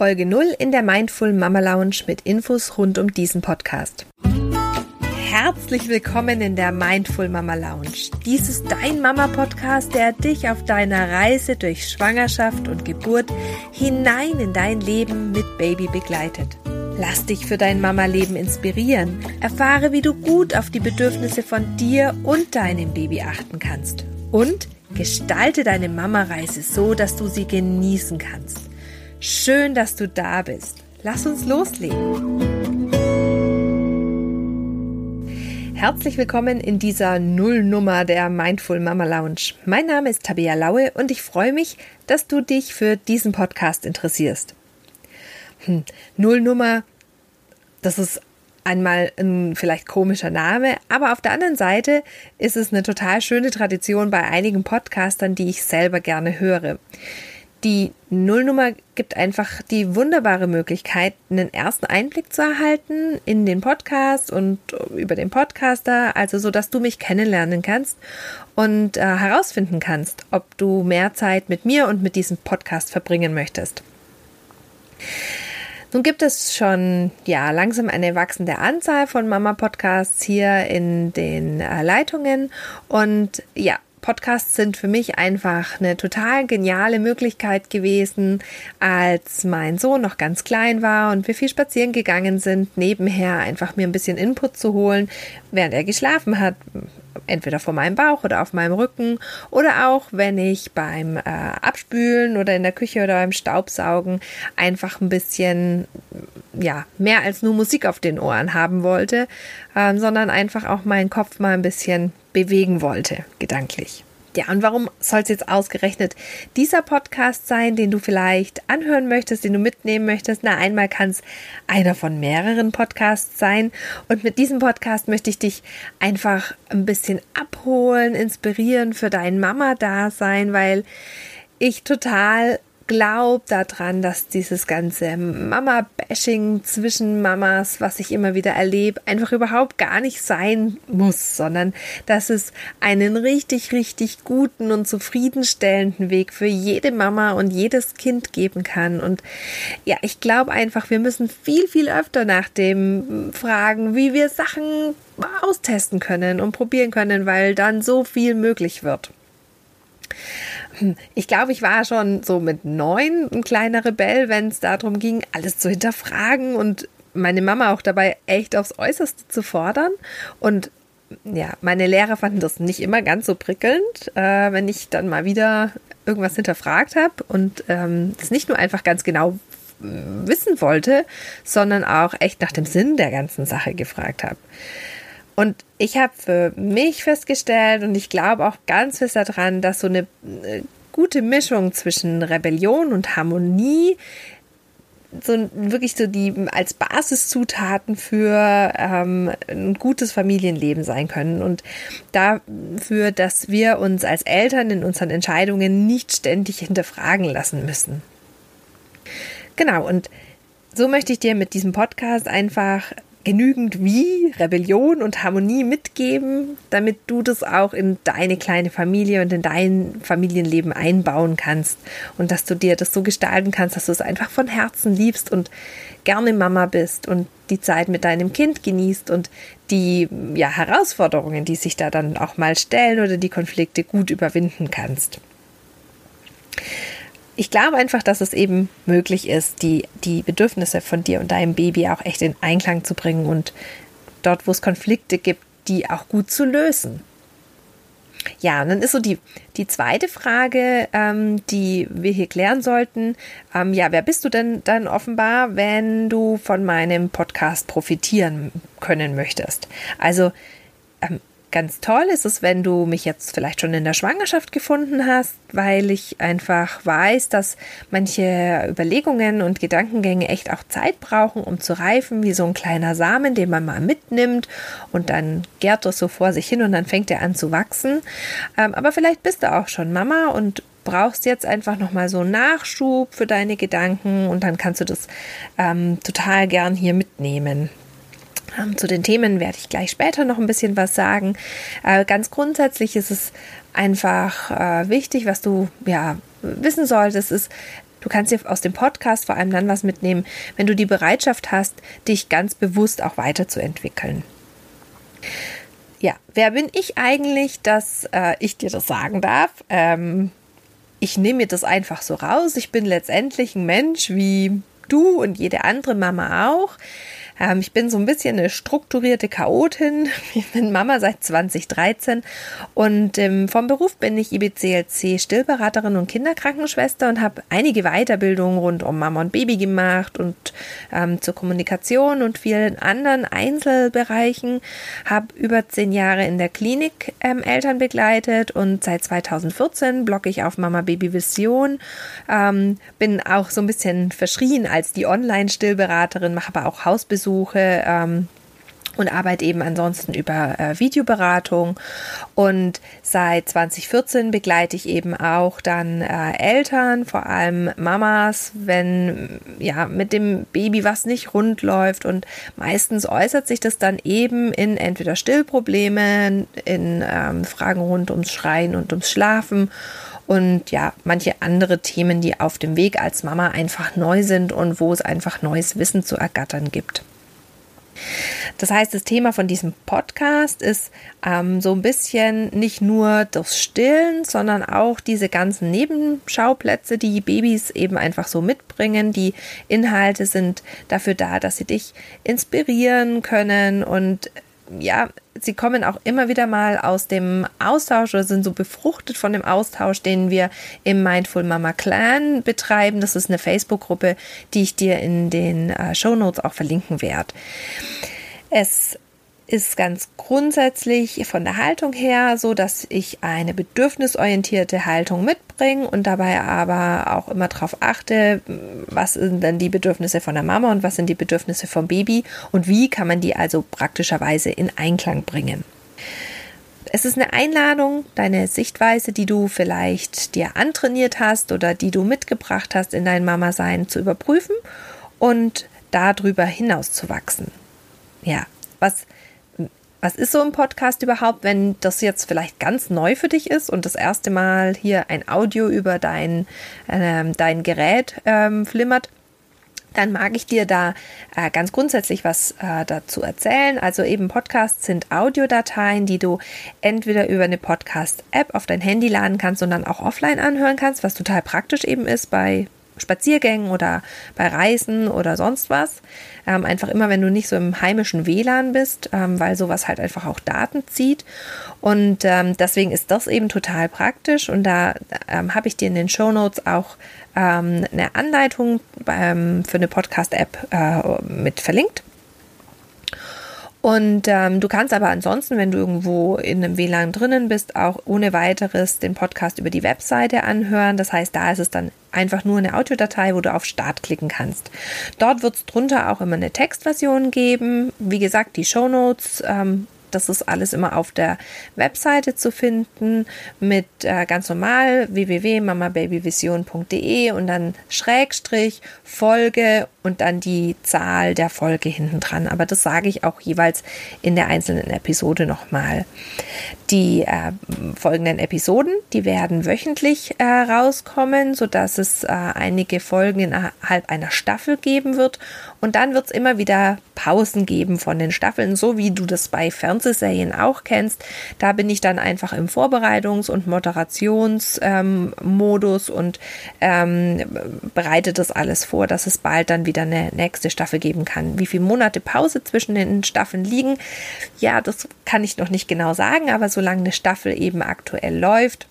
Folge 0 in der Mindful Mama Lounge mit Infos rund um diesen Podcast. Herzlich willkommen in der Mindful Mama Lounge. Dies ist dein Mama-Podcast, der dich auf deiner Reise durch Schwangerschaft und Geburt hinein in dein Leben mit Baby begleitet. Lass dich für dein Mama-Leben inspirieren. Erfahre, wie du gut auf die Bedürfnisse von dir und deinem Baby achten kannst. Und gestalte deine Mama-Reise so, dass du sie genießen kannst. Schön, dass du da bist. Lass uns loslegen. Herzlich willkommen in dieser Nullnummer der Mindful Mama Lounge. Mein Name ist Tabea Laue und ich freue mich, dass du dich für diesen Podcast interessierst. Hm, Nullnummer, das ist einmal ein vielleicht komischer Name, aber auf der anderen Seite ist es eine total schöne Tradition bei einigen Podcastern, die ich selber gerne höre. Die Nullnummer gibt einfach die wunderbare Möglichkeit, einen ersten Einblick zu erhalten in den Podcast und über den Podcaster, also so, dass du mich kennenlernen kannst und äh, herausfinden kannst, ob du mehr Zeit mit mir und mit diesem Podcast verbringen möchtest. Nun gibt es schon ja langsam eine wachsende Anzahl von Mama Podcasts hier in den äh, Leitungen und ja, Podcasts sind für mich einfach eine total geniale Möglichkeit gewesen, als mein Sohn noch ganz klein war und wir viel spazieren gegangen sind, nebenher einfach mir ein bisschen Input zu holen, während er geschlafen hat, entweder vor meinem Bauch oder auf meinem Rücken oder auch wenn ich beim äh, Abspülen oder in der Küche oder beim Staubsaugen einfach ein bisschen ja mehr als nur Musik auf den Ohren haben wollte, ähm, sondern einfach auch meinen Kopf mal ein bisschen bewegen wollte, gedanklich. Ja, und warum soll es jetzt ausgerechnet dieser Podcast sein, den du vielleicht anhören möchtest, den du mitnehmen möchtest? Na, einmal kann es einer von mehreren Podcasts sein. Und mit diesem Podcast möchte ich dich einfach ein bisschen abholen, inspirieren für dein Mama-Dasein, weil ich total glaube daran, dass dieses ganze Mama-Bashing zwischen Mamas, was ich immer wieder erlebe, einfach überhaupt gar nicht sein muss, sondern dass es einen richtig, richtig guten und zufriedenstellenden Weg für jede Mama und jedes Kind geben kann. Und ja, ich glaube einfach, wir müssen viel, viel öfter nach dem fragen, wie wir Sachen austesten können und probieren können, weil dann so viel möglich wird. Ich glaube, ich war schon so mit neun ein kleiner Rebell, wenn es darum ging, alles zu hinterfragen und meine Mama auch dabei echt aufs Äußerste zu fordern. Und ja, meine Lehrer fanden das nicht immer ganz so prickelnd, äh, wenn ich dann mal wieder irgendwas hinterfragt habe und ähm, das nicht nur einfach ganz genau wissen wollte, sondern auch echt nach dem Sinn der ganzen Sache gefragt habe. Und ich habe für mich festgestellt und ich glaube auch ganz fest daran, dass so eine äh, gute Mischung zwischen Rebellion und Harmonie so wirklich so die als Basiszutaten für ähm, ein gutes Familienleben sein können und dafür, dass wir uns als Eltern in unseren Entscheidungen nicht ständig hinterfragen lassen müssen. Genau, und so möchte ich dir mit diesem Podcast einfach genügend wie Rebellion und Harmonie mitgeben, damit du das auch in deine kleine Familie und in dein Familienleben einbauen kannst. Und dass du dir das so gestalten kannst, dass du es einfach von Herzen liebst und gerne Mama bist und die Zeit mit deinem Kind genießt und die ja, Herausforderungen, die sich da dann auch mal stellen oder die Konflikte gut überwinden kannst ich glaube einfach, dass es eben möglich ist, die, die Bedürfnisse von dir und deinem Baby auch echt in Einklang zu bringen und dort, wo es Konflikte gibt, die auch gut zu lösen. Ja, und dann ist so die, die zweite Frage, ähm, die wir hier klären sollten. Ähm, ja, wer bist du denn dann offenbar, wenn du von meinem Podcast profitieren können möchtest? Also, ähm, Ganz toll ist es, wenn du mich jetzt vielleicht schon in der Schwangerschaft gefunden hast, weil ich einfach weiß, dass manche Überlegungen und Gedankengänge echt auch Zeit brauchen, um zu reifen, wie so ein kleiner Samen, den man mal mitnimmt und dann gärt das so vor sich hin und dann fängt er an zu wachsen. Ähm, aber vielleicht bist du auch schon Mama und brauchst jetzt einfach nochmal so einen Nachschub für deine Gedanken und dann kannst du das ähm, total gern hier mitnehmen. Ähm, zu den Themen werde ich gleich später noch ein bisschen was sagen. Äh, ganz grundsätzlich ist es einfach äh, wichtig, was du ja wissen solltest, ist, Du kannst dir aus dem Podcast vor allem dann was mitnehmen, wenn du die Bereitschaft hast, dich ganz bewusst auch weiterzuentwickeln. Ja, wer bin ich eigentlich, dass äh, ich dir das sagen darf? Ähm, ich nehme mir das einfach so raus. Ich bin letztendlich ein Mensch wie du und jede andere Mama auch. Ähm, ich bin so ein bisschen eine strukturierte Chaotin. Ich bin Mama seit 2013 und ähm, vom Beruf bin ich IBCLC Stillberaterin und Kinderkrankenschwester und habe einige Weiterbildungen rund um Mama und Baby gemacht und ähm, zur Kommunikation und vielen anderen Einzelbereichen. Habe über zehn Jahre in der Klinik ähm, Eltern begleitet und seit 2014 blogge ich auf Mama Baby Vision. Ähm, bin auch so ein bisschen verschrien als die Online-Stillberaterin, mache aber auch Hausbesuche Besuche ähm, und arbeite eben ansonsten über äh, Videoberatung. Und seit 2014 begleite ich eben auch dann äh, Eltern, vor allem Mamas, wenn ja mit dem Baby was nicht rund läuft. Und meistens äußert sich das dann eben in entweder Stillproblemen, in ähm, Fragen rund ums Schreien und ums Schlafen und ja, manche andere Themen, die auf dem Weg als Mama einfach neu sind und wo es einfach neues Wissen zu ergattern gibt. Das heißt, das Thema von diesem Podcast ist ähm, so ein bisschen nicht nur das Stillen, sondern auch diese ganzen Nebenschauplätze, die Babys eben einfach so mitbringen. Die Inhalte sind dafür da, dass sie dich inspirieren können und ja, sie kommen auch immer wieder mal aus dem Austausch oder sind so befruchtet von dem Austausch, den wir im Mindful Mama Clan betreiben. Das ist eine Facebook-Gruppe, die ich dir in den äh, Show Notes auch verlinken werde. Es ist ganz grundsätzlich von der Haltung her so, dass ich eine bedürfnisorientierte Haltung mitbringe und dabei aber auch immer darauf achte, was sind denn die Bedürfnisse von der Mama und was sind die Bedürfnisse vom Baby und wie kann man die also praktischerweise in Einklang bringen. Es ist eine Einladung, deine Sichtweise, die du vielleicht dir antrainiert hast oder die du mitgebracht hast in dein Mama-Sein zu überprüfen und darüber hinaus zu wachsen. Ja, was was ist so ein Podcast überhaupt, wenn das jetzt vielleicht ganz neu für dich ist und das erste Mal hier ein Audio über dein, äh, dein Gerät ähm, flimmert? Dann mag ich dir da äh, ganz grundsätzlich was äh, dazu erzählen. Also eben Podcasts sind Audiodateien, die du entweder über eine Podcast-App auf dein Handy laden kannst und dann auch offline anhören kannst, was total praktisch eben ist bei Spaziergängen oder bei Reisen oder sonst was. Ähm, einfach immer, wenn du nicht so im heimischen WLAN bist, ähm, weil sowas halt einfach auch Daten zieht. Und ähm, deswegen ist das eben total praktisch. Und da ähm, habe ich dir in den Show Notes auch ähm, eine Anleitung ähm, für eine Podcast-App äh, mit verlinkt. Und ähm, du kannst aber ansonsten, wenn du irgendwo in einem WLAN drinnen bist, auch ohne weiteres den Podcast über die Webseite anhören. Das heißt, da ist es dann einfach nur eine Audiodatei, wo du auf Start klicken kannst. Dort wird es drunter auch immer eine Textversion geben. Wie gesagt, die Show Notes ähm, das ist alles immer auf der Webseite zu finden mit äh, ganz normal www.mamababyvision.de und dann Schrägstrich, Folge und dann die Zahl der Folge hinten dran. Aber das sage ich auch jeweils in der einzelnen Episode nochmal. Die äh, folgenden Episoden, die werden wöchentlich äh, rauskommen, sodass es äh, einige Folgen innerhalb einer Staffel geben wird. Und dann wird es immer wieder Pausen geben von den Staffeln, so wie du das bei Fernsehserien auch kennst. Da bin ich dann einfach im Vorbereitungs- und Moderationsmodus ähm, und ähm, bereite das alles vor, dass es bald dann wieder eine nächste Staffel geben kann. Wie viele Monate Pause zwischen den Staffeln liegen, ja, das kann ich noch nicht genau sagen, aber solange eine Staffel eben aktuell läuft,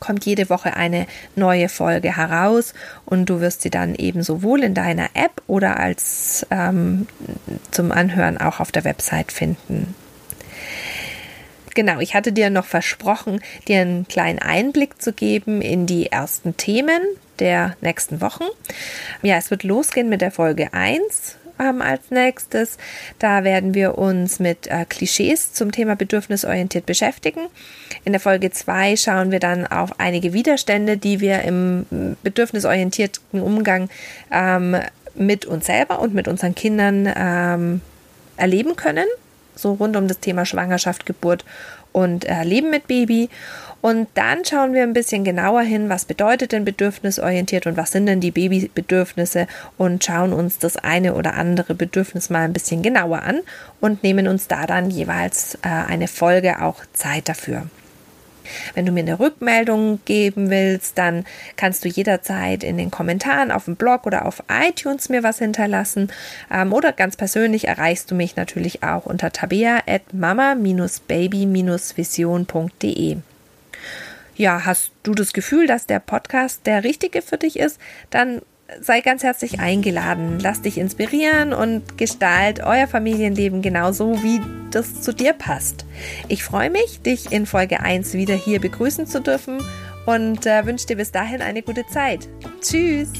kommt jede Woche eine neue Folge heraus und du wirst sie dann eben sowohl in deiner App oder als ähm, zum Anhören auch auf der Website finden. Genau, ich hatte dir noch versprochen, dir einen kleinen Einblick zu geben in die ersten Themen der nächsten Wochen. Ja, es wird losgehen mit der Folge 1 haben als nächstes. Da werden wir uns mit äh, Klischees zum Thema bedürfnisorientiert beschäftigen. In der Folge 2 schauen wir dann auf einige Widerstände, die wir im bedürfnisorientierten Umgang ähm, mit uns selber und mit unseren Kindern ähm, erleben können so rund um das Thema Schwangerschaft, Geburt und äh, Leben mit Baby. Und dann schauen wir ein bisschen genauer hin, was bedeutet denn bedürfnisorientiert und was sind denn die Babybedürfnisse und schauen uns das eine oder andere Bedürfnis mal ein bisschen genauer an und nehmen uns da dann jeweils äh, eine Folge auch Zeit dafür. Wenn du mir eine Rückmeldung geben willst, dann kannst du jederzeit in den Kommentaren auf dem Blog oder auf iTunes mir was hinterlassen. Ähm, oder ganz persönlich erreichst du mich natürlich auch unter tabea at mama-baby-vision.de ja, hast du das Gefühl, dass der Podcast der richtige für dich ist, dann sei ganz herzlich eingeladen. Lass dich inspirieren und gestalt euer Familienleben genauso, wie das zu dir passt. Ich freue mich, dich in Folge 1 wieder hier begrüßen zu dürfen und äh, wünsche dir bis dahin eine gute Zeit. Tschüss!